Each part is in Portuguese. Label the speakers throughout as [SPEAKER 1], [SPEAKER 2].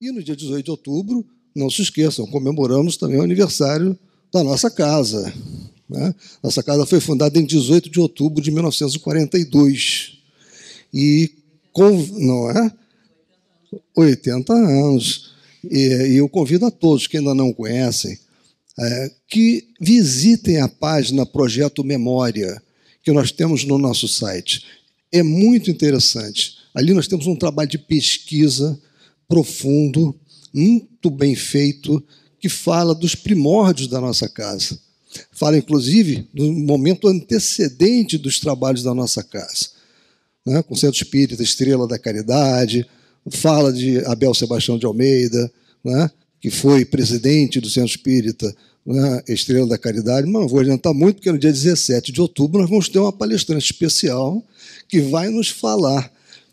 [SPEAKER 1] E no dia 18 de outubro, não se esqueçam, comemoramos também o aniversário da nossa casa. Né? Nossa casa foi fundada em 18 de outubro de 1942. E, com, não é? 80 anos. E, eu convido a todos que ainda não conhecem é, que visitem a página Projeto Memória, que nós temos no nosso site. É muito interessante. Ali nós temos um trabalho de pesquisa profundo, muito bem feito, que fala dos primórdios da nossa casa. Fala, inclusive, do momento antecedente dos trabalhos da nossa casa. Né? Com o Centro Espírita Estrela da Caridade, fala de Abel Sebastião de Almeida, né? que foi presidente do Centro Espírita né? Estrela da Caridade. Mas não vou adiantar muito, porque no dia 17 de outubro nós vamos ter uma palestrante especial que vai nos falar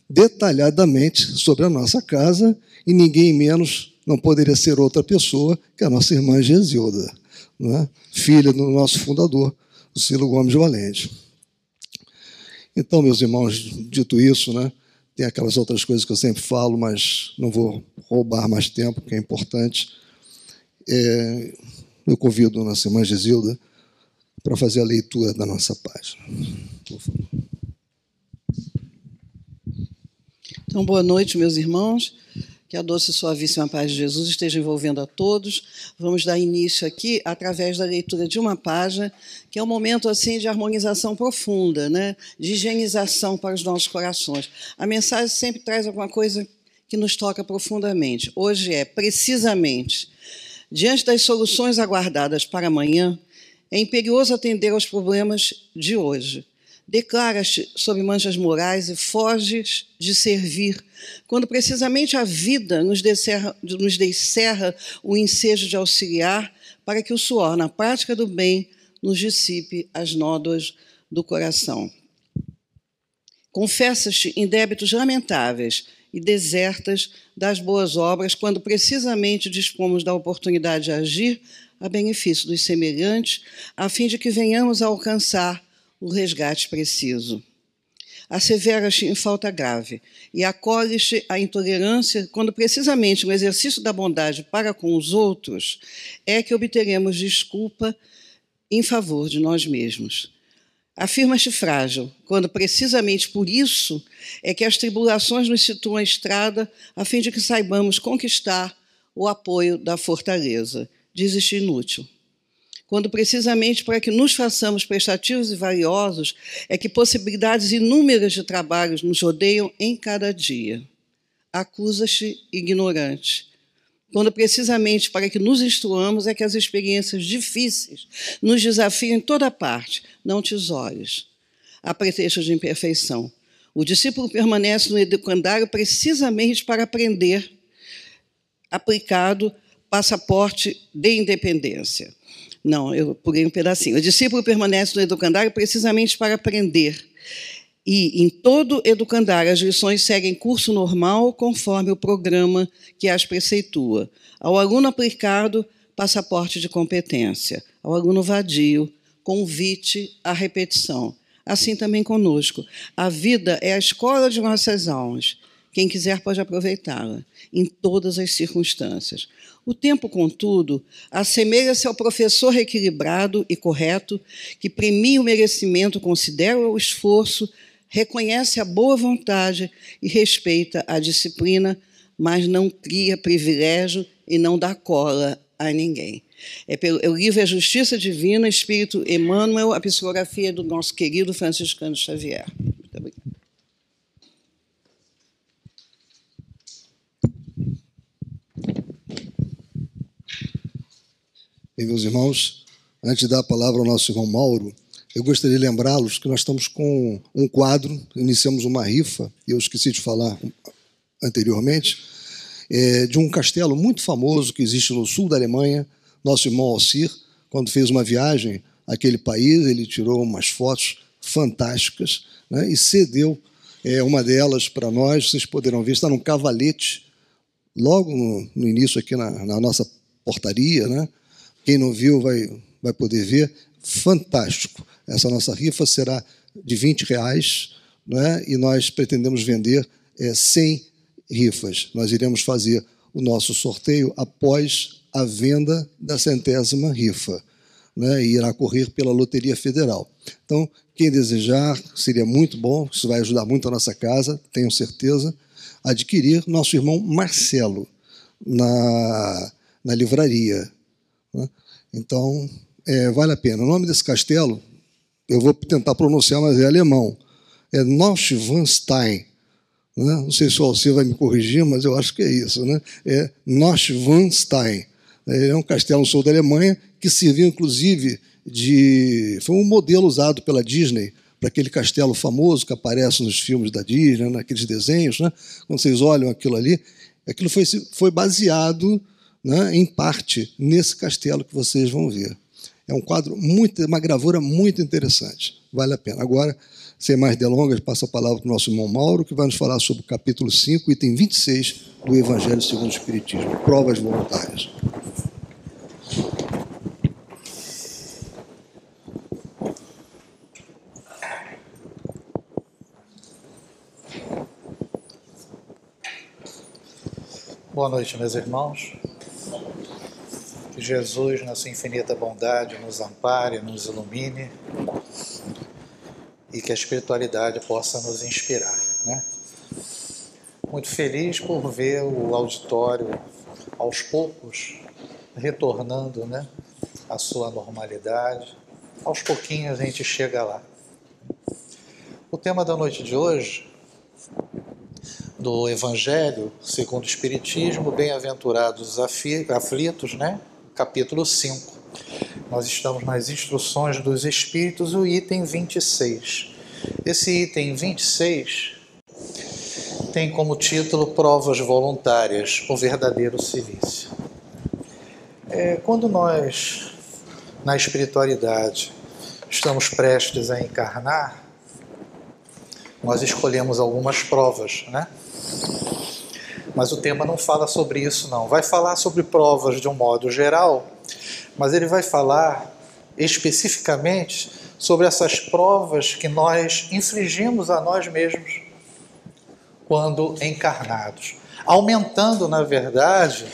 [SPEAKER 1] detalhadamente sobre a nossa casa e ninguém menos não poderia ser outra pessoa que a nossa irmã Gesilda, é? filha do nosso fundador, o Silo Gomes Valente. Então, meus irmãos, dito isso, né, tem aquelas outras coisas que eu sempre falo, mas não vou roubar mais tempo, que é importante. É, eu convido a nossa irmã Gesilda para fazer a leitura da nossa página.
[SPEAKER 2] Então, boa noite, meus irmãos. Que a doce e suavíssima paz de Jesus esteja envolvendo a todos. Vamos dar início aqui através da leitura de uma página, que é um momento assim de harmonização profunda, né? de higienização para os nossos corações. A mensagem sempre traz alguma coisa que nos toca profundamente. Hoje é, precisamente, diante das soluções aguardadas para amanhã, é imperioso atender aos problemas de hoje declaras-te sob manchas morais e foges de servir, quando precisamente a vida nos descerra, nos o ensejo de auxiliar para que o suor, na prática do bem, nos dissipe as nódoas do coração. Confessas-te em débitos lamentáveis e desertas das boas obras, quando precisamente dispomos da oportunidade de agir a benefício dos semelhantes, a fim de que venhamos a alcançar o resgate preciso. Asseveras-te em falta grave e acolhes-te a intolerância quando precisamente no exercício da bondade para com os outros é que obteremos desculpa em favor de nós mesmos. Afirmas-te frágil, quando precisamente por isso é que as tribulações nos situam à estrada a fim de que saibamos conquistar o apoio da fortaleza. Dizes-te inútil quando precisamente para que nos façamos prestativos e valiosos é que possibilidades inúmeras de trabalhos nos rodeiam em cada dia. Acusa-te ignorante, quando precisamente para que nos instruamos é que as experiências difíceis nos desafiam em toda parte, não te olhos, a pretexto de imperfeição. O discípulo permanece no educandário precisamente para aprender, aplicado passaporte de independência. Não, eu pulei um pedacinho. O discípulo permanece no educandário precisamente para aprender. E em todo educandário as lições seguem curso normal conforme o programa que as preceitua. Ao aluno aplicado, passaporte de competência. Ao aluno vadio, convite à repetição. Assim também conosco. A vida é a escola de nossas almas. Quem quiser pode aproveitá-la em todas as circunstâncias. O tempo, contudo, assemelha-se ao professor equilibrado e correto que premia o merecimento, considera o esforço, reconhece a boa vontade e respeita a disciplina, mas não cria privilégio e não dá cola a ninguém. É pelo, é o livro É Justiça Divina, Espírito Emmanuel, a psicografia do nosso querido Franciscano Xavier.
[SPEAKER 1] E, meus irmãos, antes de dar a palavra ao nosso irmão Mauro, eu gostaria de lembrá-los que nós estamos com um quadro, iniciamos uma rifa, eu esqueci de falar anteriormente, é, de um castelo muito famoso que existe no sul da Alemanha. Nosso irmão Alcir, quando fez uma viagem àquele país, ele tirou umas fotos fantásticas né, e cedeu é, uma delas para nós. Vocês poderão ver, está num cavalete, logo no, no início aqui na, na nossa portaria, né? Quem não viu vai, vai poder ver. Fantástico. Essa nossa rifa será de 20 reais né? e nós pretendemos vender é, 100 rifas. Nós iremos fazer o nosso sorteio após a venda da centésima rifa. Né, e irá correr pela Loteria Federal. Então, quem desejar, seria muito bom, isso vai ajudar muito a nossa casa, tenho certeza, adquirir nosso irmão Marcelo na, na livraria. Né? Então, é, vale a pena. O nome desse castelo, eu vou tentar pronunciar, mas é alemão. É Neuschwanstein. Né? Não sei se o Alcir vai me corrigir, mas eu acho que é isso. Né? É Neuschwanstein. É um castelo no sul da Alemanha que serviu, inclusive, de. Foi um modelo usado pela Disney para aquele castelo famoso que aparece nos filmes da Disney, naqueles desenhos. Né? Quando vocês olham aquilo ali, aquilo foi, foi baseado, né, em parte, nesse castelo que vocês vão ver. É um quadro muito, uma gravura muito interessante. Vale a pena. Agora, sem mais delongas, passo a palavra para o nosso irmão Mauro, que vai nos falar sobre o capítulo 5, item 26 do Evangelho segundo o Espiritismo, provas voluntárias.
[SPEAKER 3] Boa noite, meus irmãos. Jesus, na sua infinita bondade, nos ampare, nos ilumine e que a espiritualidade possa nos inspirar. Né? Muito feliz por ver o auditório aos poucos retornando né, à sua normalidade. Aos pouquinhos a gente chega lá. O tema da noite de hoje, do Evangelho segundo o Espiritismo, Bem-aventurados aflitos, né? Capítulo 5. Nós estamos nas instruções dos Espíritos, o item 26. Esse item 26 tem como título Provas Voluntárias, o verdadeiro silício. É, quando nós, na espiritualidade, estamos prestes a encarnar, nós escolhemos algumas provas, né? Mas o tema não fala sobre isso, não. Vai falar sobre provas de um modo geral, mas ele vai falar especificamente sobre essas provas que nós infligimos a nós mesmos quando encarnados, aumentando, na verdade,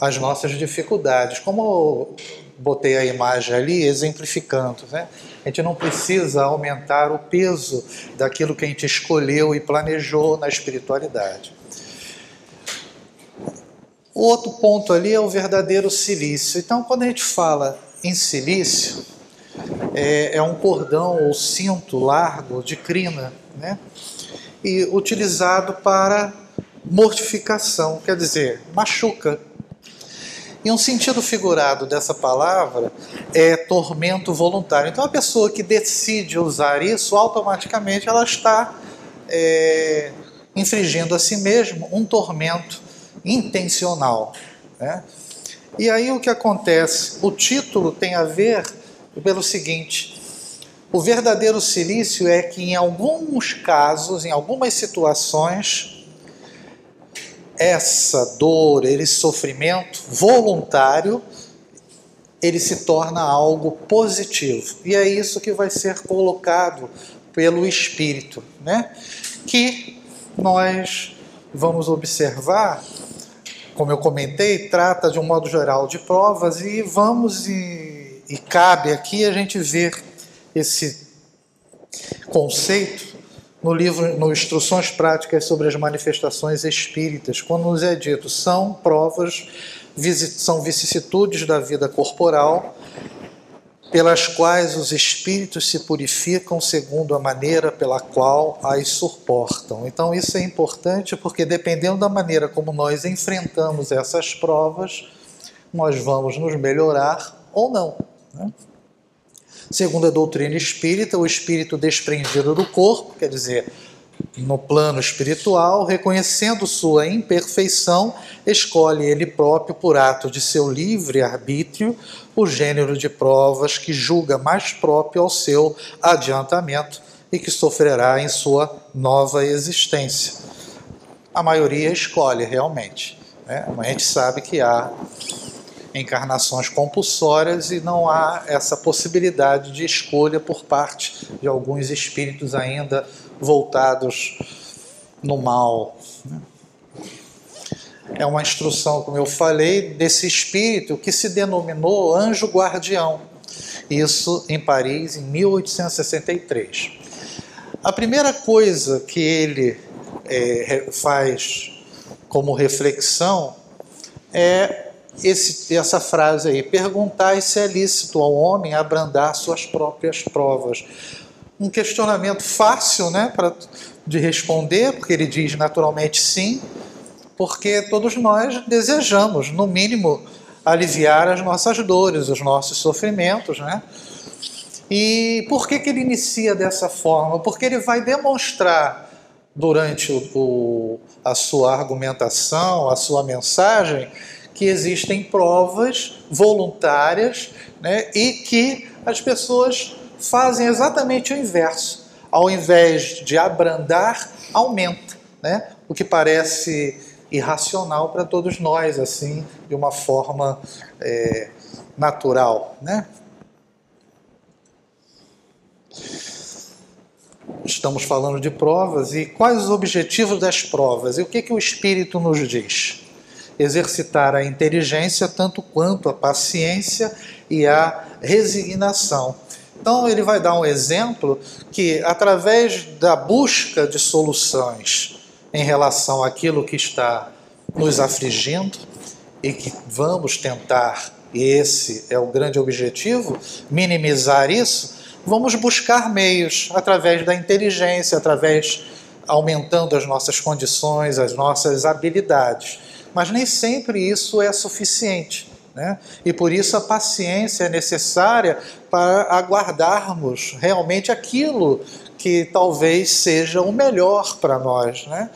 [SPEAKER 3] as nossas dificuldades. Como botei a imagem ali, exemplificando, né? a gente não precisa aumentar o peso daquilo que a gente escolheu e planejou na espiritualidade. O outro ponto ali é o verdadeiro silício. Então, quando a gente fala em silício, é, é um cordão ou cinto largo de crina, né? E utilizado para mortificação, quer dizer, machuca. E um sentido figurado dessa palavra é tormento voluntário. Então, a pessoa que decide usar isso, automaticamente ela está é, a si mesma um tormento intencional. Né? E aí o que acontece? O título tem a ver pelo seguinte: o verdadeiro silício é que em alguns casos, em algumas situações, essa dor, esse sofrimento voluntário, ele se torna algo positivo. E é isso que vai ser colocado pelo Espírito, né? Que nós vamos observar, como eu comentei, trata de um modo geral de provas e vamos e, e cabe aqui a gente ver esse conceito no livro no Instruções Práticas sobre as Manifestações Espíritas, quando nos é dito, são provas, são vicissitudes da vida corporal, pelas quais os espíritos se purificam segundo a maneira pela qual as suportam. Então, isso é importante porque, dependendo da maneira como nós enfrentamos essas provas, nós vamos nos melhorar ou não. Né? Segundo a doutrina espírita, o espírito desprendido do corpo, quer dizer, no plano espiritual, reconhecendo sua imperfeição, escolhe ele próprio, por ato de seu livre arbítrio, o gênero de provas que julga mais próprio ao seu adiantamento e que sofrerá em sua nova existência. A maioria escolhe realmente. Né? A gente sabe que há encarnações compulsórias e não há essa possibilidade de escolha por parte de alguns espíritos ainda voltados no mal. Né? é uma instrução, como eu falei, desse espírito que se denominou anjo guardião. Isso em Paris, em 1863. A primeira coisa que ele é, faz como reflexão é esse, essa frase aí: perguntar se é lícito ao homem abrandar suas próprias provas. Um questionamento fácil né, pra, de responder, porque ele diz naturalmente sim, porque todos nós desejamos, no mínimo, aliviar as nossas dores, os nossos sofrimentos, né? E por que, que ele inicia dessa forma? Porque ele vai demonstrar durante o, o, a sua argumentação, a sua mensagem, que existem provas voluntárias né, e que as pessoas fazem exatamente o inverso. Ao invés de abrandar, aumenta. Né? O que parece irracional para todos nós, assim, de uma forma é, natural, né? Estamos falando de provas e quais os objetivos das provas e o que, que o Espírito nos diz? Exercitar a inteligência tanto quanto a paciência e a resignação. Então, ele vai dar um exemplo que, através da busca de soluções em relação àquilo que está nos afligindo e que vamos tentar, e esse é o grande objetivo, minimizar isso, vamos buscar meios através da inteligência, através aumentando as nossas condições, as nossas habilidades. Mas nem sempre isso é suficiente. Né? E por isso a paciência é necessária para aguardarmos realmente aquilo que talvez seja o melhor para nós. Né?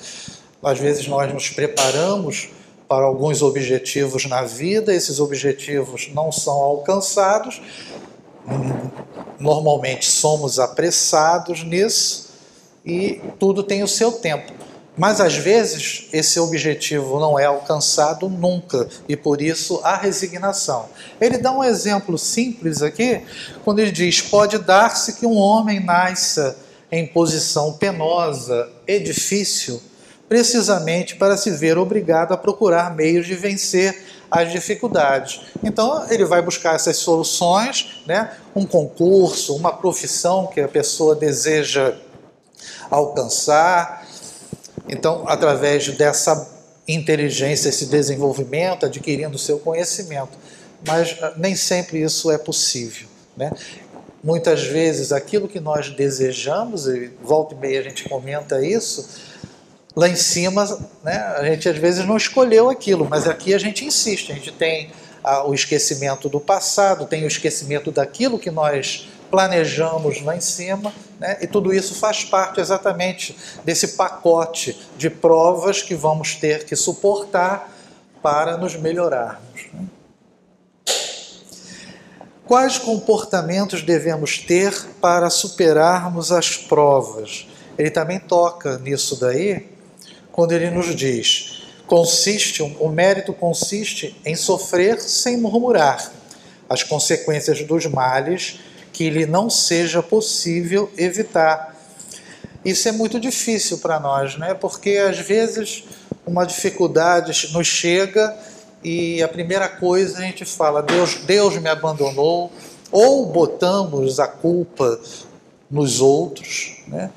[SPEAKER 3] Às vezes nós nos preparamos para alguns objetivos na vida, esses objetivos não são alcançados, normalmente somos apressados nisso e tudo tem o seu tempo. Mas às vezes esse objetivo não é alcançado nunca e por isso a resignação. Ele dá um exemplo simples aqui, quando ele diz: Pode dar-se que um homem nasça em posição penosa e difícil, precisamente para se ver obrigado a procurar meios de vencer as dificuldades. Então, ele vai buscar essas soluções, né? um concurso, uma profissão que a pessoa deseja alcançar. Então, através dessa inteligência, esse desenvolvimento, adquirindo seu conhecimento. Mas ah, nem sempre isso é possível. Né? Muitas vezes aquilo que nós desejamos, e volta e meia a gente comenta isso, lá em cima, né, a gente às vezes não escolheu aquilo, mas aqui a gente insiste, a gente tem a, o esquecimento do passado, tem o esquecimento daquilo que nós planejamos lá em cima, né, e tudo isso faz parte exatamente desse pacote de provas que vamos ter que suportar para nos melhorarmos. Né. Quais comportamentos devemos ter para superarmos as provas? Ele também toca nisso daí, quando ele nos diz: consiste, o mérito consiste em sofrer sem murmurar as consequências dos males que lhe não seja possível evitar. Isso é muito difícil para nós, né? Porque às vezes uma dificuldade nos chega e a primeira coisa a gente fala, Deus, Deus me abandonou, ou botamos a culpa nos outros, né?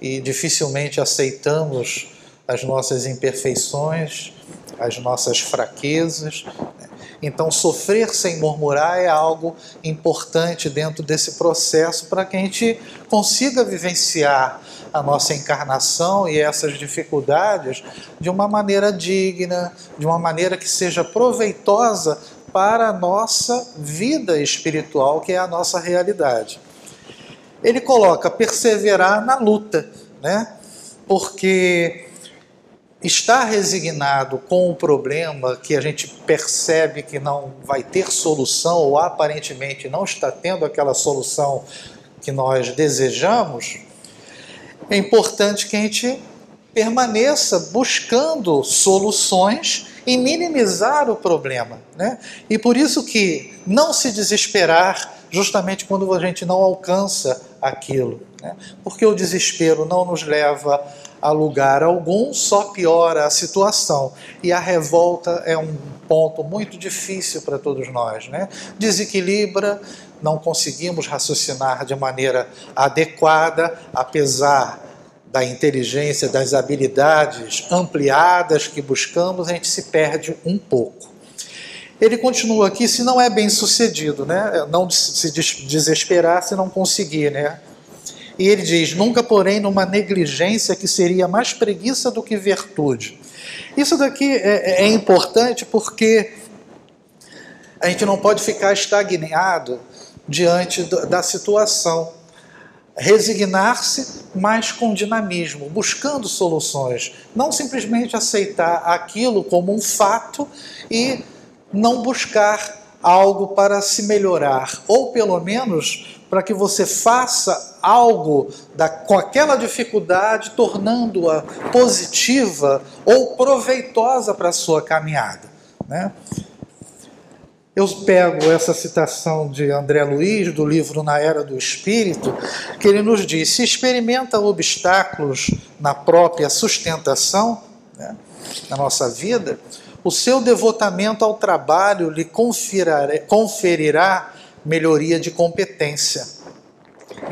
[SPEAKER 3] e dificilmente aceitamos as nossas imperfeições, as nossas fraquezas. Né? Então, sofrer sem murmurar é algo importante dentro desse processo para que a gente consiga vivenciar a nossa encarnação e essas dificuldades de uma maneira digna, de uma maneira que seja proveitosa para a nossa vida espiritual, que é a nossa realidade. Ele coloca perseverar na luta, né? Porque estar resignado com o problema que a gente percebe que não vai ter solução ou aparentemente não está tendo aquela solução que nós desejamos, é importante que a gente permaneça buscando soluções e minimizar o problema, né? E por isso que não se desesperar justamente quando a gente não alcança aquilo, né? Porque o desespero não nos leva a lugar algum, só piora a situação. E a revolta é um ponto muito difícil para todos nós, né? Desequilibra, não conseguimos raciocinar de maneira adequada, apesar da inteligência, das habilidades ampliadas que buscamos, a gente se perde um pouco. Ele continua aqui, se não é bem sucedido, né? não se desesperar se não conseguir. Né? E ele diz: nunca, porém, numa negligência que seria mais preguiça do que virtude. Isso daqui é, é, é importante porque a gente não pode ficar estagnado diante da situação. Resignar-se, mas com dinamismo, buscando soluções. Não simplesmente aceitar aquilo como um fato e não buscar algo para se melhorar, ou pelo menos para que você faça algo da, com aquela dificuldade, tornando-a positiva ou proveitosa para a sua caminhada. Né? Eu pego essa citação de André Luiz, do livro Na Era do Espírito, que ele nos diz: se experimenta obstáculos na própria sustentação, né, na nossa vida, o seu devotamento ao trabalho lhe conferirá melhoria de competência.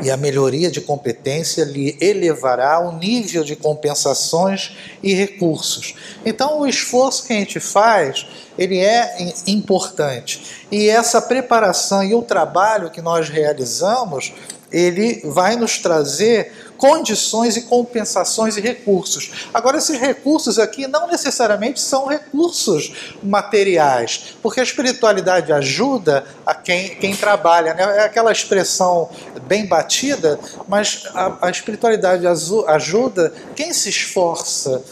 [SPEAKER 3] E a melhoria de competência lhe elevará o nível de compensações e recursos. Então, o esforço que a gente faz, ele é importante. E essa preparação e o trabalho que nós realizamos, ele vai nos trazer condições e compensações e recursos. Agora, esses recursos aqui não necessariamente são recursos materiais, porque a espiritualidade ajuda a quem, quem trabalha. Né? É aquela expressão bem batida, mas a, a espiritualidade ajuda quem se esforça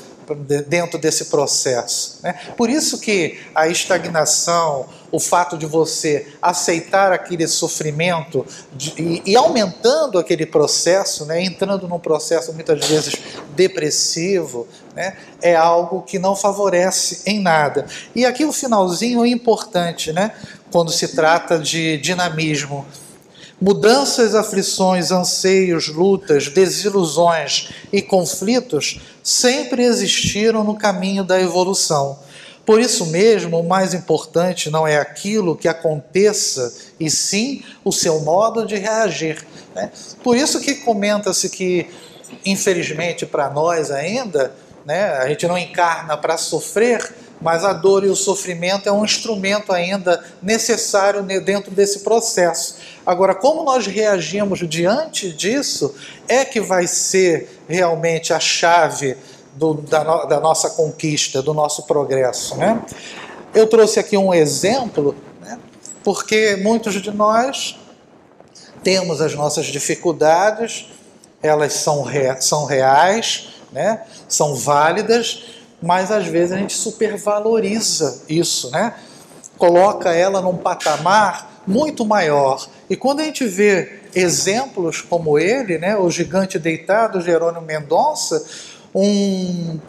[SPEAKER 3] dentro desse processo. Né? Por isso que a estagnação, o fato de você aceitar aquele sofrimento de, e, e, aumentando aquele processo, né? entrando num processo muitas vezes depressivo, né? é algo que não favorece em nada. E aqui o finalzinho é importante, né? quando se trata de dinamismo. Mudanças, aflições, anseios, lutas, desilusões e conflitos sempre existiram no caminho da evolução. Por isso mesmo, o mais importante não é aquilo que aconteça, e sim o seu modo de reagir. Né? Por isso que comenta-se que, infelizmente para nós ainda, né, a gente não encarna para sofrer, mas a dor e o sofrimento é um instrumento ainda necessário dentro desse processo. Agora, como nós reagimos diante disso é que vai ser realmente a chave do, da, no, da, nossa conquista, do nosso progresso. Né? Eu trouxe aqui um exemplo, né, porque muitos de nós temos as nossas dificuldades, elas são, são reais, né, são válidas, mas às vezes a gente supervaloriza isso, né? coloca ela num patamar muito maior. E quando a gente vê exemplos como ele, né, o gigante deitado, Jerônimo Mendonça, um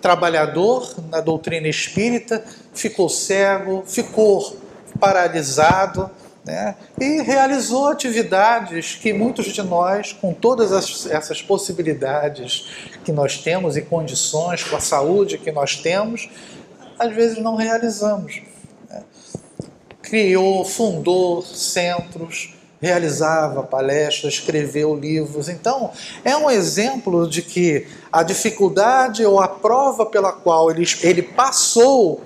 [SPEAKER 3] trabalhador na doutrina espírita, ficou cego, ficou paralisado, né? e realizou atividades que muitos de nós, com todas as, essas possibilidades que nós temos e condições, com a saúde que nós temos, às vezes não realizamos. Né? Criou, fundou centros, realizava palestras, escreveu livros. Então, é um exemplo de que a dificuldade ou a prova pela qual ele, ele passou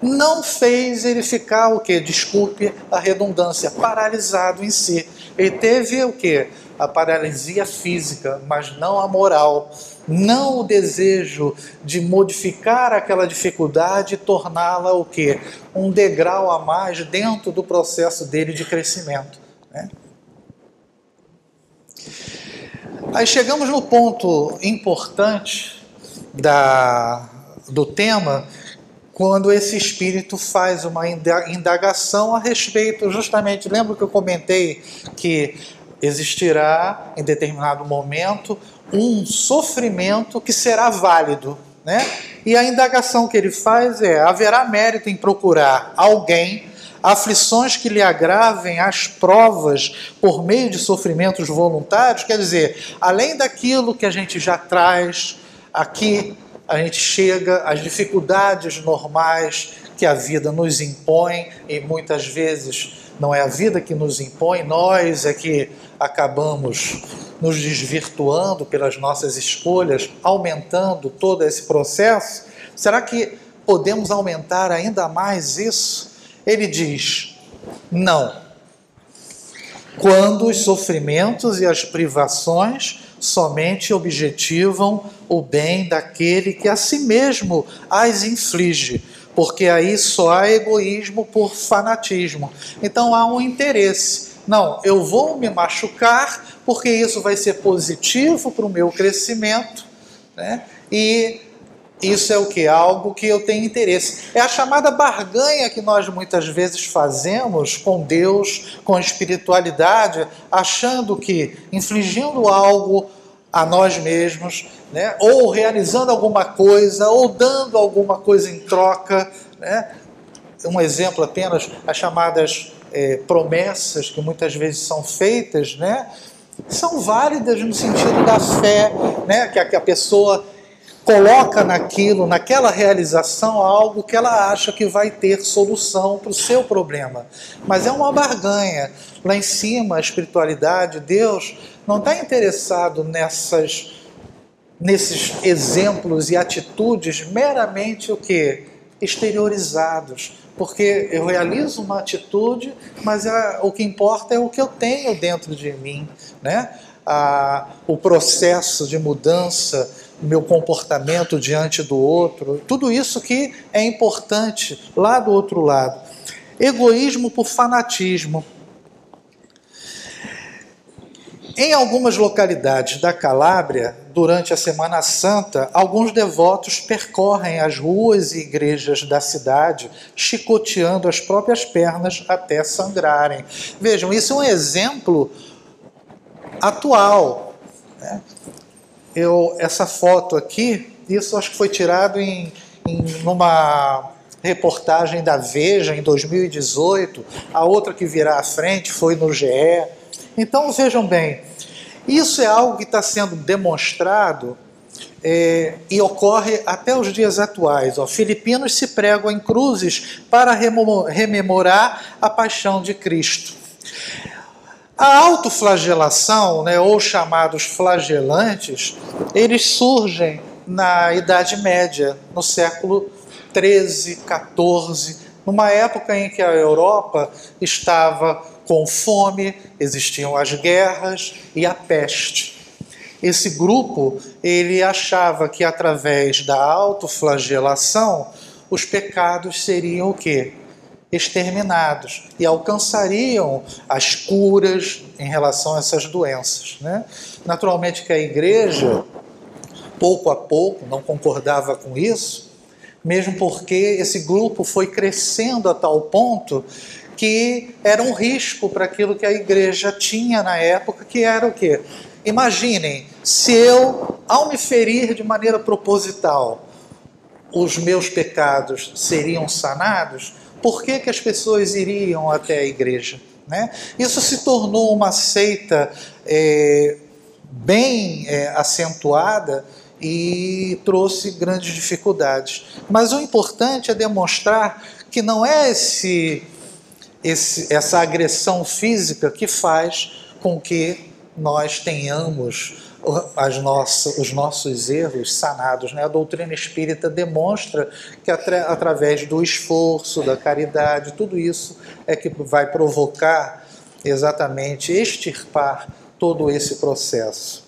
[SPEAKER 3] não fez ele ficar o que? Desculpe a redundância, paralisado em si. Ele teve o que? A paralisia física, mas não a moral. Não o desejo de modificar aquela dificuldade e torná-la o que? Um degrau a mais dentro do processo dele de crescimento. Né? Aí chegamos no ponto importante da, do tema, quando esse espírito faz uma indagação a respeito, justamente, lembra que eu comentei que existirá em determinado momento um sofrimento que será válido, né? E a indagação que ele faz é: haverá mérito em procurar alguém aflições que lhe agravem as provas por meio de sofrimentos voluntários, quer dizer, além daquilo que a gente já traz aqui, a gente chega às dificuldades normais que a vida nos impõe e muitas vezes não é a vida que nos impõe, nós é que acabamos nos desvirtuando pelas nossas escolhas, aumentando todo esse processo. Será que podemos aumentar ainda mais isso? Ele diz: não. Quando os sofrimentos e as privações somente objetivam o bem daquele que a si mesmo as inflige, porque aí só há egoísmo por fanatismo. Então há um interesse. Não, eu vou me machucar porque isso vai ser positivo para o meu crescimento, né? E isso é o que? Algo que eu tenho interesse. É a chamada barganha que nós muitas vezes fazemos com Deus, com a espiritualidade, achando que infligindo algo a nós mesmos, né, ou realizando alguma coisa, ou dando alguma coisa em troca. Né? Um exemplo apenas, as chamadas é, promessas que muitas vezes são feitas, né, são válidas no sentido da fé, né, que a, que a pessoa coloca naquilo, naquela realização, algo que ela acha que vai ter solução para o seu problema. Mas é uma barganha. Lá em cima, a espiritualidade, Deus não está interessado nessas, nesses exemplos e atitudes meramente o que? Exteriorizados. Porque eu realizo uma atitude, mas é, o que importa é o que eu tenho dentro de mim. Né? Ah, o processo de mudança meu comportamento diante do outro, tudo isso que é importante lá do outro lado. Egoísmo por fanatismo. Em algumas localidades da Calábria, durante a Semana Santa, alguns devotos percorrem as ruas e igrejas da cidade, chicoteando as próprias pernas até sangrarem. Vejam, isso é um exemplo atual. Né? Eu, essa foto aqui, isso acho que foi tirado em, em numa reportagem da Veja em 2018, a outra que virá à frente foi no GE. Então vejam bem, isso é algo que está sendo demonstrado é, e ocorre até os dias atuais. Ó, filipinos se pregam em cruzes para rememorar a paixão de Cristo. A autoflagelação, né, ou chamados flagelantes, eles surgem na Idade Média, no século 13, 14, numa época em que a Europa estava com fome, existiam as guerras e a peste. Esse grupo, ele achava que através da autoflagelação os pecados seriam o quê? Exterminados e alcançariam as curas em relação a essas doenças. Né? Naturalmente que a igreja, pouco a pouco, não concordava com isso, mesmo porque esse grupo foi crescendo a tal ponto que era um risco para aquilo que a igreja tinha na época, que era o quê? Imaginem, se eu, ao me ferir de maneira proposital, os meus pecados seriam sanados, por que, que as pessoas iriam até a igreja? Né? Isso se tornou uma seita é, bem é, acentuada e trouxe grandes dificuldades. Mas o importante é demonstrar que não é esse, esse, essa agressão física que faz com que nós tenhamos nossas, os nossos erros sanados. Né? A doutrina espírita demonstra que atra, através do esforço, da caridade, tudo isso é que vai provocar exatamente extirpar todo esse processo.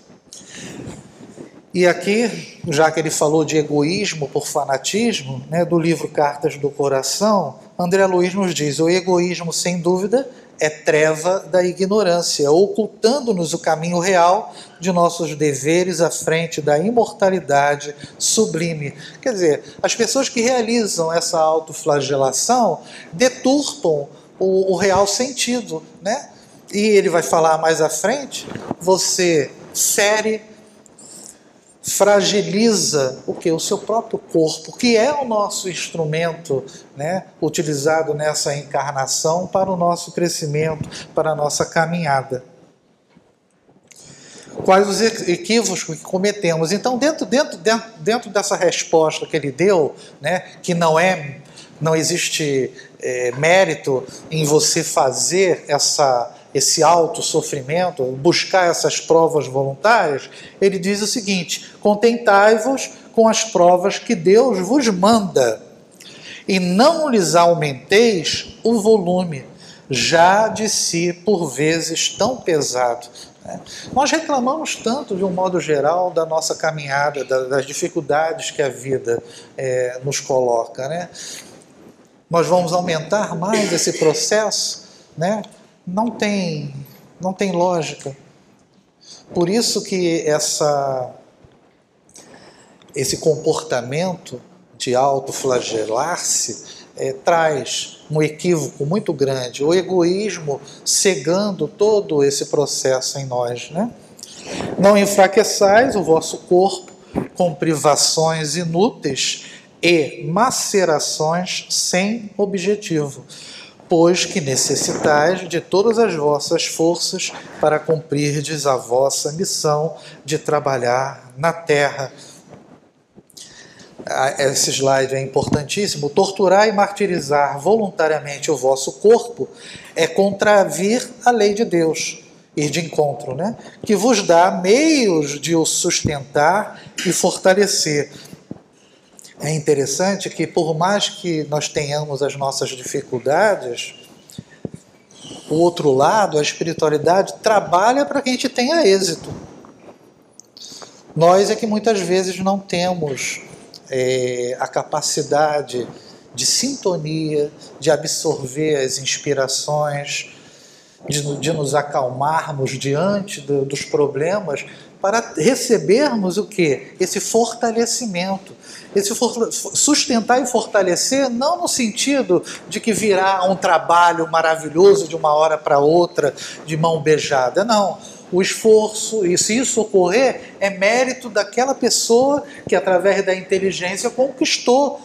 [SPEAKER 3] E aqui, já que ele falou de egoísmo por fanatismo, né, do livro Cartas do Coração, André Luiz nos diz: o egoísmo, sem dúvida, é treva da ignorância, ocultando-nos o caminho real de nossos deveres à frente da imortalidade sublime. Quer dizer, as pessoas que realizam essa autoflagelação deturpam o, o real sentido, né? E ele vai falar mais à frente: você fere fragiliza o que? O seu próprio corpo, que é o nosso instrumento né, utilizado nessa encarnação para o nosso crescimento, para a nossa caminhada. Quais os equívocos que cometemos? Então, dentro, dentro, dentro, dentro dessa resposta que ele deu, né, que não é, não existe é, mérito em você fazer essa esse alto sofrimento, buscar essas provas voluntárias, ele diz o seguinte: contentai-vos com as provas que Deus vos manda, e não lhes aumenteis o volume, já de si por vezes tão pesado. Né? Nós reclamamos tanto, de um modo geral, da nossa caminhada, das dificuldades que a vida é, nos coloca. Né? Nós vamos aumentar mais esse processo, né? Não tem, não tem lógica. Por isso que essa, esse comportamento de autoflagelar-se é, traz um equívoco muito grande, o egoísmo cegando todo esse processo em nós. Né? Não enfraqueçais o vosso corpo com privações inúteis e macerações sem objetivo pois que necessitais de todas as vossas forças para cumprirdes a vossa missão de trabalhar na terra. Ah, esse slide é importantíssimo. Torturar e martirizar voluntariamente o vosso corpo é contravir a lei de Deus, ir de encontro, né? que vos dá meios de o sustentar e fortalecer é interessante que, por mais que nós tenhamos as nossas dificuldades, o outro lado, a espiritualidade, trabalha para que a gente tenha êxito. Nós é que muitas vezes não temos é, a capacidade de sintonia, de absorver as inspirações, de, de nos acalmarmos diante do, dos problemas, para recebermos o que? Esse fortalecimento esse sustentar e fortalecer, não no sentido de que virá um trabalho maravilhoso de uma hora para outra, de mão beijada, não. O esforço, e se isso ocorrer, é mérito daquela pessoa que, através da inteligência, conquistou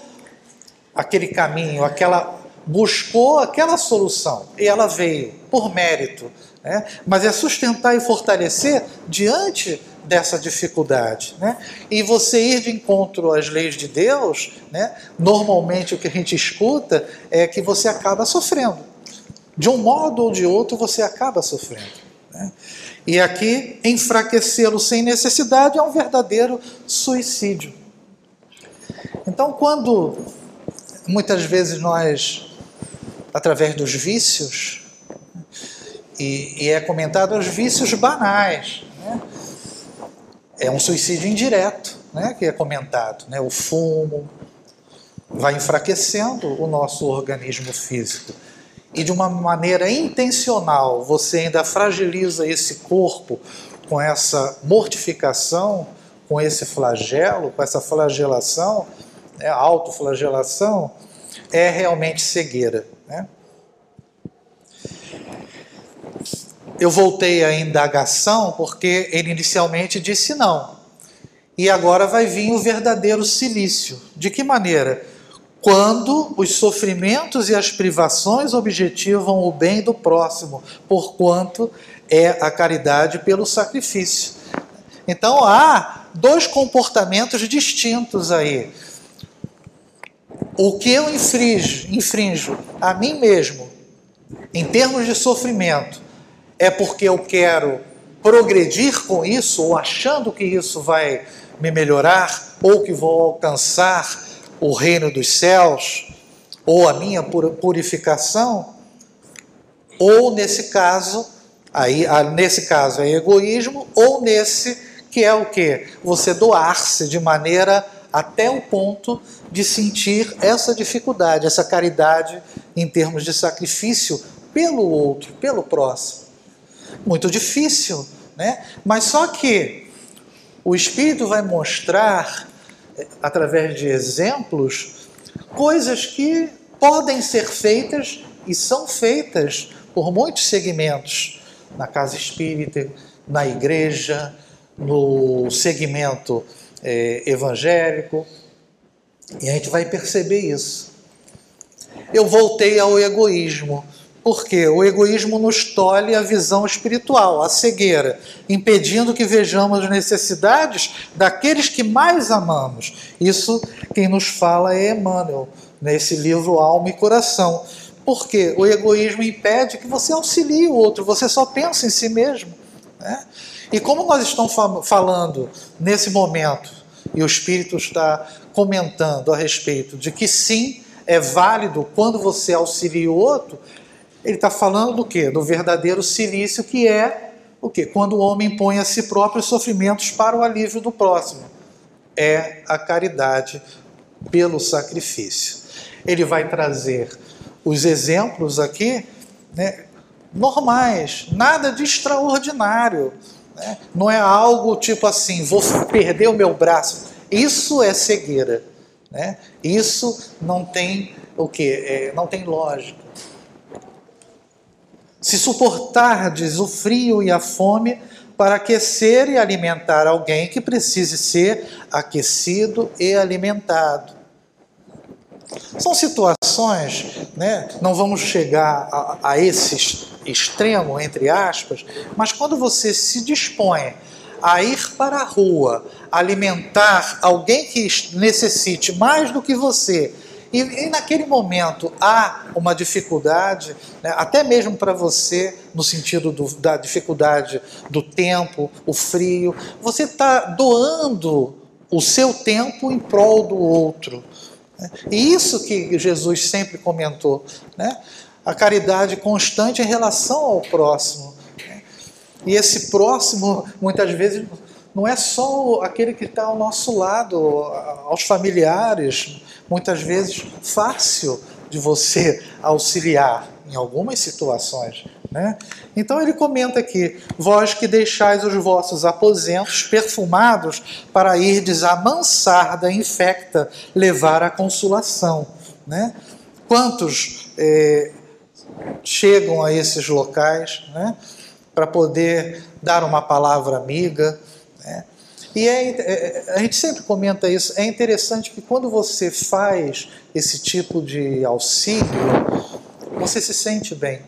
[SPEAKER 3] aquele caminho, aquela buscou aquela solução e ela veio por mérito. Né? Mas é sustentar e fortalecer diante dessa dificuldade. Né? E você ir de encontro às leis de Deus, né? normalmente o que a gente escuta é que você acaba sofrendo. De um modo ou de outro, você acaba sofrendo. Né? E aqui, enfraquecê-lo sem necessidade é um verdadeiro suicídio. Então, quando muitas vezes nós, através dos vícios, e, e é comentado os vícios banais, né? é um suicídio indireto, né, que é comentado. Né, o fumo vai enfraquecendo o nosso organismo físico. E de uma maneira intencional, você ainda fragiliza esse corpo com essa mortificação, com esse flagelo, com essa flagelação, né, autoflagelação, é realmente cegueira. Né? Eu voltei à indagação porque ele inicialmente disse não. E agora vai vir o verdadeiro silício. De que maneira? Quando os sofrimentos e as privações objetivam o bem do próximo, porquanto é a caridade pelo sacrifício. Então há dois comportamentos distintos aí. O que eu infrinjo, infrinjo a mim mesmo, em termos de sofrimento, é porque eu quero progredir com isso, ou achando que isso vai me melhorar, ou que vou alcançar o reino dos céus, ou a minha purificação, ou nesse caso, aí, nesse caso é egoísmo, ou nesse que é o que? Você doar-se de maneira até o ponto de sentir essa dificuldade, essa caridade em termos de sacrifício pelo outro, pelo próximo muito difícil, né? Mas só que o Espírito vai mostrar, através de exemplos, coisas que podem ser feitas e são feitas por muitos segmentos na casa espírita, na igreja, no segmento é, evangélico, e a gente vai perceber isso. Eu voltei ao egoísmo, porque o egoísmo nos tolhe a visão espiritual, a cegueira, impedindo que vejamos as necessidades daqueles que mais amamos. Isso quem nos fala é Emmanuel, nesse livro Alma e Coração. Porque o egoísmo impede que você auxilie o outro, você só pensa em si mesmo. Né? E como nós estamos falando nesse momento, e o Espírito está comentando a respeito de que sim, é válido quando você auxilia o outro, ele está falando do quê? Do verdadeiro silício, que é o quê? Quando o homem põe a si próprio sofrimentos para o alívio do próximo. É a caridade pelo sacrifício. Ele vai trazer os exemplos aqui, né, normais, nada de extraordinário. Né? Não é algo tipo assim, vou perder o meu braço. Isso é cegueira. Né? Isso não tem o que? É, não tem lógica. Se suportardes o frio e a fome para aquecer e alimentar alguém que precise ser aquecido e alimentado. São situações, né, não vamos chegar a, a esse extremo, entre aspas, mas quando você se dispõe a ir para a rua, alimentar alguém que necessite mais do que você, e, e naquele momento há uma dificuldade, né, até mesmo para você, no sentido do, da dificuldade do tempo, o frio, você está doando o seu tempo em prol do outro. E isso que Jesus sempre comentou, né? a caridade constante em relação ao próximo. E esse próximo, muitas vezes, não é só aquele que está ao nosso lado, aos familiares, muitas vezes fácil de você auxiliar em algumas situações. Né? Então ele comenta aqui: vós que deixais os vossos aposentos perfumados para irdes a mansarda infecta levar a consolação. Né? Quantos é, chegam a esses locais né, para poder dar uma palavra amiga? E é, é, a gente sempre comenta isso. É interessante que quando você faz esse tipo de auxílio, você se sente bem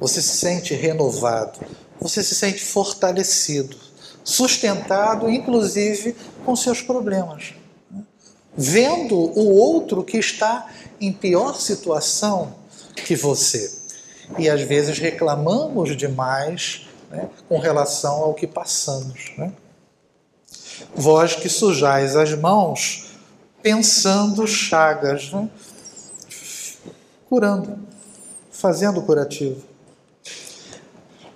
[SPEAKER 3] você se sente renovado, você se sente fortalecido, sustentado, inclusive com seus problemas. Vendo o outro que está em pior situação que você. E às vezes reclamamos demais né, com relação ao que passamos. Né? Vós que sujais as mãos pensando chagas, né? curando, fazendo curativo.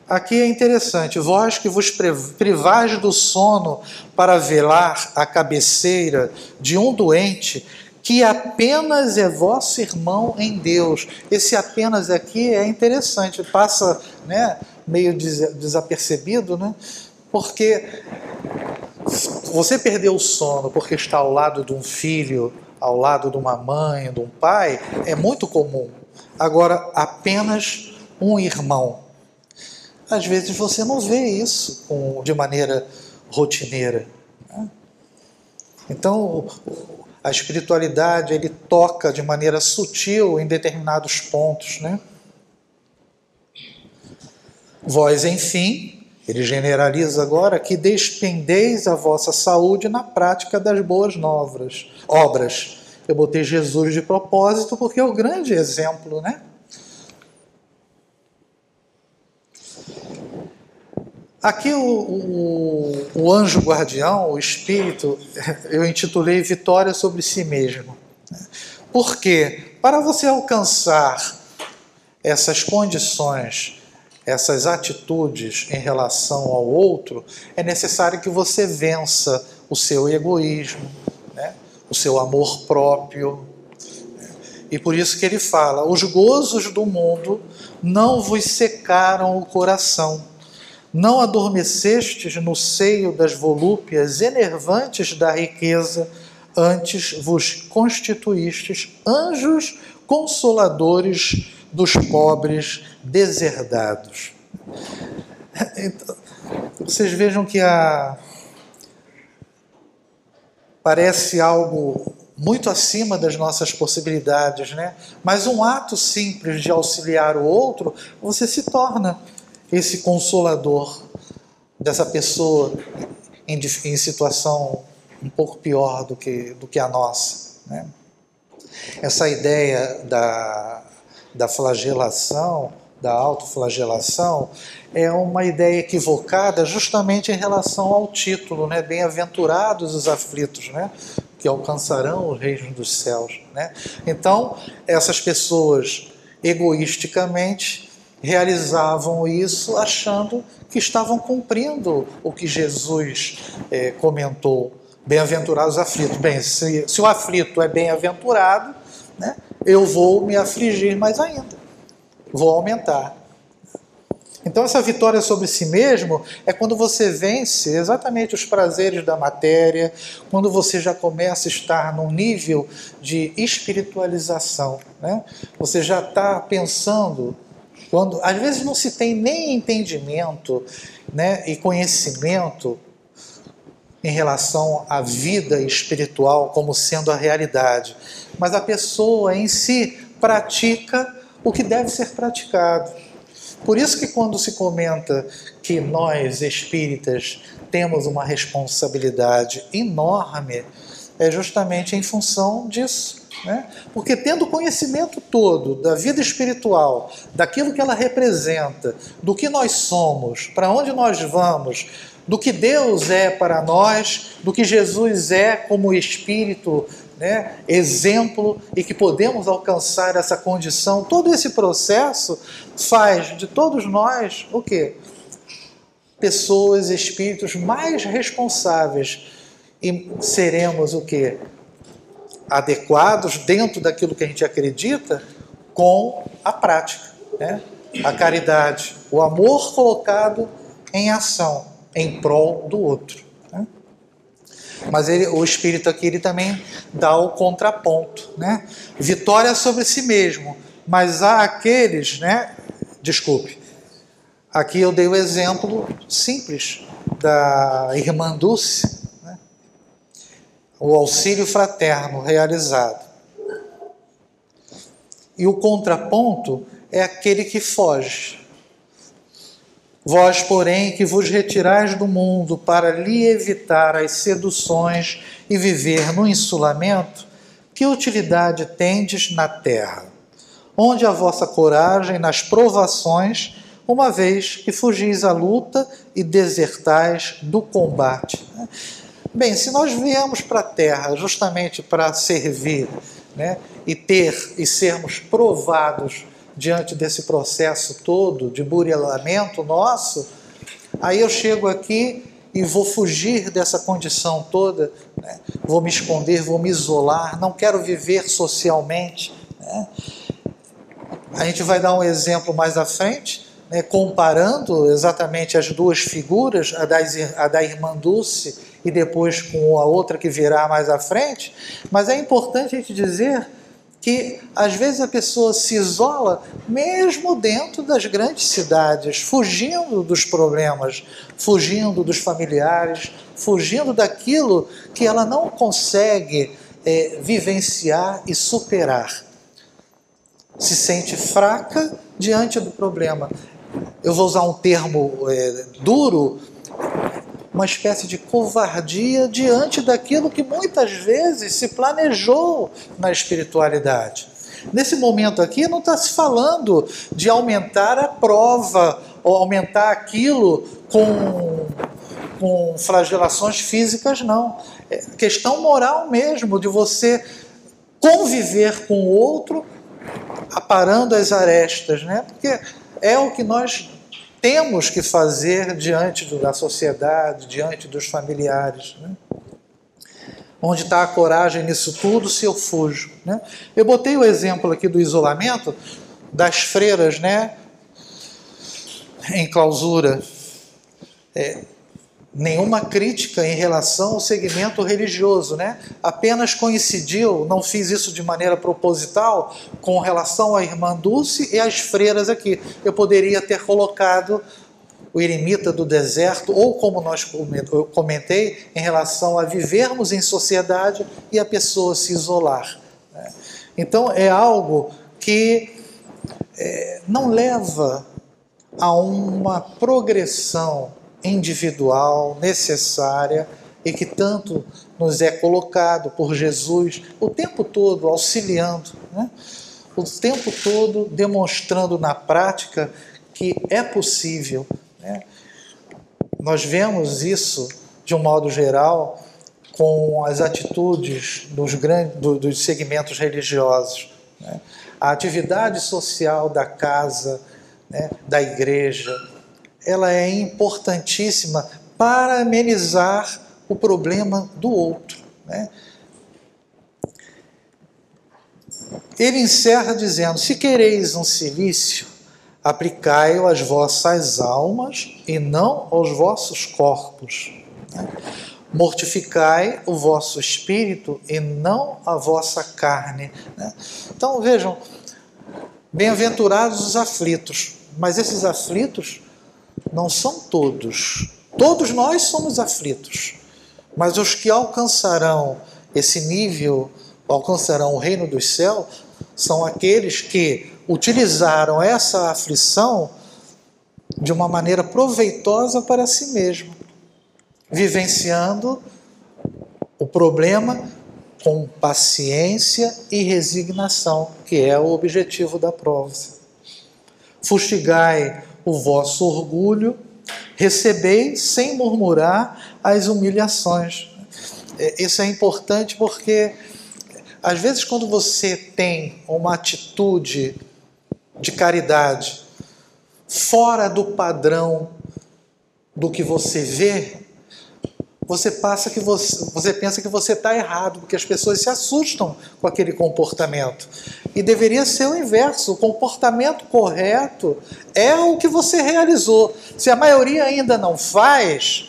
[SPEAKER 3] Aqui é interessante, vós que vos privais do sono para velar a cabeceira de um doente, que apenas é vosso irmão em Deus. Esse apenas aqui é interessante, passa né, meio desapercebido, né? porque você perdeu o sono porque está ao lado de um filho, ao lado de uma mãe, de um pai, é muito comum. Agora, apenas um irmão às vezes você não vê isso de maneira rotineira. Né? Então, a espiritualidade ele toca de maneira sutil em determinados pontos, né? Vós, enfim, ele generaliza agora que despendeis a vossa saúde na prática das boas novas, obras. Eu botei Jesus de propósito porque é o grande exemplo, né? Aqui o, o, o, anjo guardião, o espírito, eu intitulei Vitória sobre si mesmo. Porque para você alcançar essas condições, essas atitudes em relação ao outro, é necessário que você vença o seu egoísmo, né? o seu amor próprio. E por isso que ele fala: os gozos do mundo não vos secaram o coração não adormecestes no seio das volúpias enervantes da riqueza, antes vos constituístes anjos consoladores dos pobres deserdados. Então, vocês vejam que a, parece algo muito acima das nossas possibilidades, né? Mas um ato simples de auxiliar o outro, você se torna esse consolador dessa pessoa em, em situação um pouco pior do que, do que a nossa, né? Essa ideia da, da flagelação, da autoflagelação, é uma ideia equivocada justamente em relação ao título, né? Bem-aventurados os aflitos, né? que alcançarão o reino dos céus. Né? Então, essas pessoas egoisticamente realizavam isso achando que estavam cumprindo o que Jesus é, comentou. Bem-aventurados aflitos. Bem, se, se o aflito é bem-aventurado, né, eu vou me afligir mais ainda, vou aumentar. Então, essa vitória sobre si mesmo é quando você vence exatamente os prazeres da matéria, quando você já começa a estar num nível de espiritualização. Né? Você já está pensando, quando às vezes não se tem nem entendimento né, e conhecimento em relação à vida espiritual como sendo a realidade, mas a pessoa em si pratica o que deve ser praticado. Por isso que quando se comenta que nós espíritas temos uma responsabilidade enorme, é justamente em função disso. Né? Porque tendo conhecimento todo da vida espiritual, daquilo que ela representa, do que nós somos, para onde nós vamos, do que Deus é para nós, do que Jesus é como Espírito né, exemplo e que podemos alcançar essa condição, todo esse processo faz de todos nós o quê? Pessoas, espíritos mais responsáveis e seremos o quê? Adequados dentro daquilo que a gente acredita com a prática, né? a caridade, o amor colocado em ação em prol do outro. Mas ele, o espírito aqui ele também dá o contraponto, né? Vitória sobre si mesmo, mas há aqueles, né? Desculpe. Aqui eu dei o exemplo simples da irmã Dulce, né? o auxílio fraterno realizado. E o contraponto é aquele que foge. Vós, porém, que vos retirais do mundo para lhe evitar as seduções e viver no insulamento, que utilidade tendes na terra? Onde a vossa coragem nas provações, uma vez que fugis à luta e desertais do combate? Bem, se nós viemos para a terra justamente para servir né, e ter e sermos provados diante desse processo todo de burilamento nosso, aí eu chego aqui e vou fugir dessa condição toda, né? vou me esconder, vou me isolar, não quero viver socialmente. Né? A gente vai dar um exemplo mais à frente, né? comparando exatamente as duas figuras, a da, a da irmã Dulce e depois com a outra que virá mais à frente, mas é importante a gente dizer que às vezes a pessoa se isola mesmo dentro das grandes cidades, fugindo dos problemas, fugindo dos familiares, fugindo daquilo que ela não consegue é, vivenciar e superar. Se sente fraca diante do problema. Eu vou usar um termo é, duro, uma espécie de covardia diante daquilo que muitas vezes se planejou na espiritualidade. Nesse momento aqui não está se falando de aumentar a prova ou aumentar aquilo com, com flagelações físicas, não. É questão moral mesmo, de você conviver com o outro aparando as arestas, né? Porque é o que nós temos que fazer diante da sociedade, diante dos familiares. Né? Onde está a coragem nisso tudo se eu fujo? Né? Eu botei o exemplo aqui do isolamento das freiras, né? Em clausura. É, nenhuma crítica em relação ao segmento religioso, né? Apenas coincidiu, não fiz isso de maneira proposital, com relação à irmã Dulce e às freiras aqui. Eu poderia ter colocado o eremita do deserto, ou como nós comentei, em relação a vivermos em sociedade e a pessoa se isolar. Né? Então é algo que é, não leva a uma progressão individual necessária e que tanto nos é colocado por Jesus o tempo todo auxiliando, né? o tempo todo demonstrando na prática que é possível. Né? Nós vemos isso, de um modo geral, com as atitudes dos, grandes, dos segmentos religiosos. Né? A atividade social da casa, né, da igreja, ela é importantíssima para amenizar o problema do outro. Né? Ele encerra dizendo: Se quereis um silício, aplicai-o às vossas almas e não aos vossos corpos. Né? Mortificai o vosso espírito e não a vossa carne. Né? Então vejam, bem-aventurados os aflitos, mas esses aflitos não são todos. Todos nós somos aflitos, mas os que alcançarão esse nível, alcançarão o reino dos céus, são aqueles que utilizaram essa aflição de uma maneira proveitosa para si mesmo, vivenciando o problema com paciência e resignação, que é o objetivo da prova. Fustigai o vosso orgulho, recebei sem murmurar as humilhações. É, isso é importante porque, às vezes, quando você tem uma atitude de caridade fora do padrão do que você vê, você passa que você, você pensa que você está errado, porque as pessoas se assustam com aquele comportamento. E deveria ser o inverso. O comportamento correto é o que você realizou. Se a maioria ainda não faz,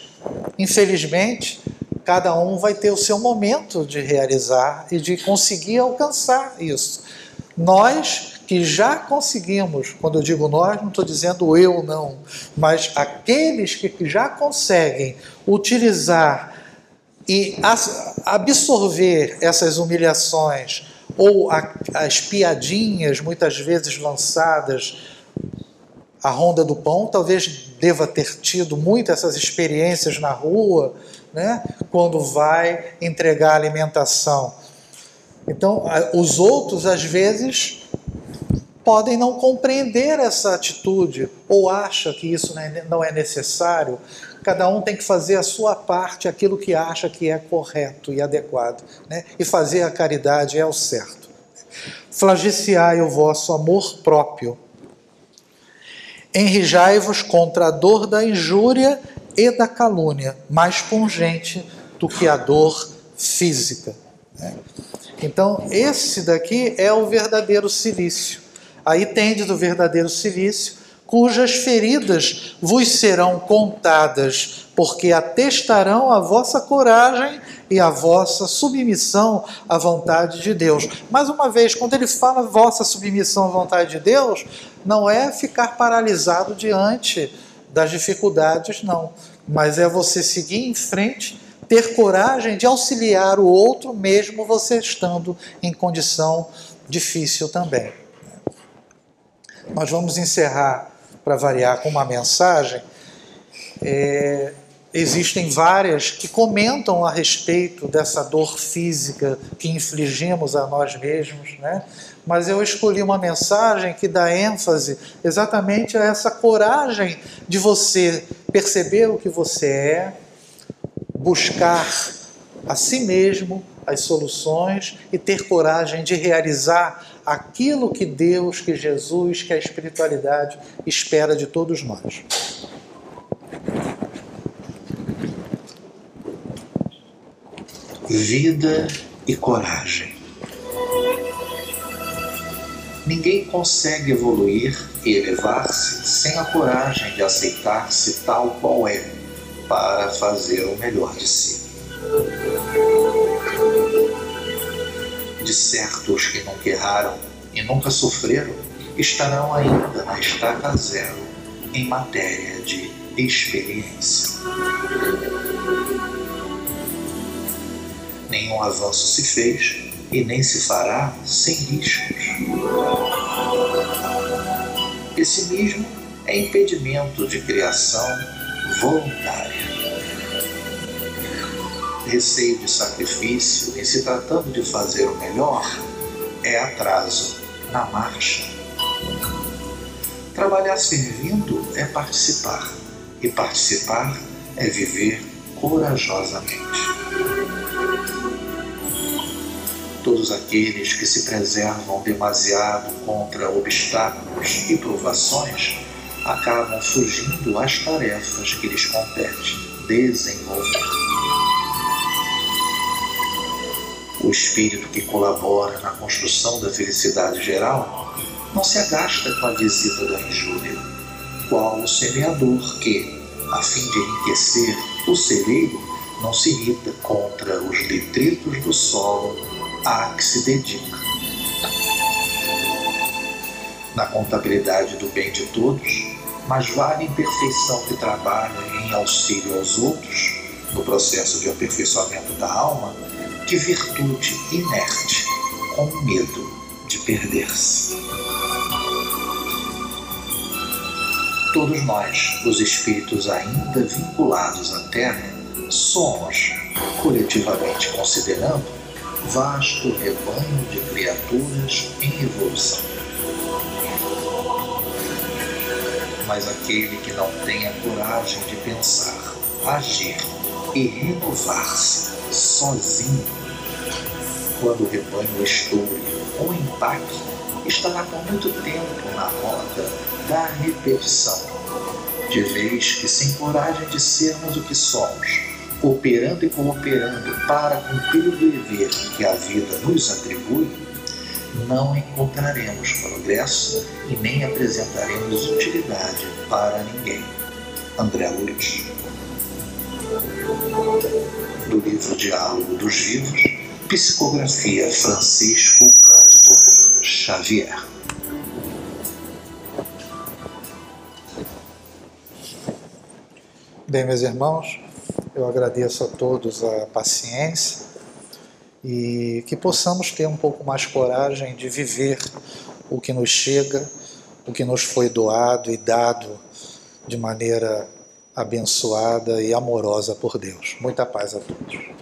[SPEAKER 3] infelizmente, cada um vai ter o seu momento de realizar e de conseguir alcançar isso. Nós que já conseguimos, quando eu digo nós, não estou dizendo eu não, mas aqueles que já conseguem utilizar e absorver essas humilhações ou as piadinhas muitas vezes lançadas a ronda do pão, talvez deva ter tido muitas essas experiências na rua, né, quando vai entregar alimentação. Então, os outros às vezes podem não compreender essa atitude ou acha que isso não é necessário. Cada um tem que fazer a sua parte, aquilo que acha que é correto e adequado, né? e fazer a caridade é o certo. Flagiciai o vosso amor próprio. Enrijai-vos contra a dor da injúria e da calúnia, mais pungente do que a dor física. Né? Então, esse daqui é o verdadeiro silício Aí tendes o verdadeiro silício, cujas feridas vos serão contadas, porque atestarão a vossa coragem e a vossa submissão à vontade de Deus. Mais uma vez, quando ele fala vossa submissão à vontade de Deus, não é ficar paralisado diante das dificuldades, não, mas é você seguir em frente, ter coragem de auxiliar o outro, mesmo você estando em condição difícil também. Nós vamos encerrar, para variar, com uma mensagem. É, existem várias que comentam a respeito dessa dor física que infligimos a nós mesmos, né? mas eu escolhi uma mensagem que dá ênfase exatamente a essa coragem de você perceber o que você é, buscar a si mesmo as soluções e ter coragem de realizar aquilo que Deus, que Jesus, que a espiritualidade espera de todos nós.
[SPEAKER 4] Vida e coragem. Ninguém consegue evoluir e elevar-se sem a coragem de aceitar-se tal qual é, para fazer o melhor de si. De certo, os que nunca erraram e nunca sofreram estarão ainda na estaca zero em matéria de
[SPEAKER 3] experiência. Nenhum avanço se fez e nem se fará sem riscos. Pessimismo é impedimento de criação voluntária. Receio de sacrifício em se tratando de fazer o melhor é atraso na marcha. Trabalhar servindo é participar, e participar é viver corajosamente. Todos aqueles que se preservam demasiado contra obstáculos e provações acabam fugindo às tarefas que lhes compete desenvolver. O espírito que colabora na construção da felicidade geral não se agasta com a visita da injúria, qual o semeador que, a fim de enriquecer o celeiro, não se irrita contra os detritos do solo a que se dedica. Na contabilidade do bem de todos, mais vale imperfeição que trabalha em auxílio aos outros, no processo de aperfeiçoamento da alma, que virtude inerte, com medo de perder-se. Todos nós, os espíritos ainda vinculados à Terra, somos, coletivamente considerando, vasto rebanho de criaturas em evolução. Mas aquele que não tem a coragem de pensar, agir e renovar-se sozinho, quando o rebanho estoure ou empaque, estará com muito tempo na roda da repetição, de vez que sem coragem de sermos o que somos, cooperando e cooperando para cumprir o dever que a vida nos atribui, não encontraremos progresso e nem apresentaremos utilidade para ninguém. André Luiz. Do livro Diálogo dos Vivos, Psicografia Francisco Cândido Xavier.
[SPEAKER 5] Bem, meus irmãos, eu agradeço a todos a paciência e que possamos ter um pouco mais coragem de viver o que nos chega, o que nos foi doado e dado de maneira abençoada e amorosa por Deus. Muita paz a todos.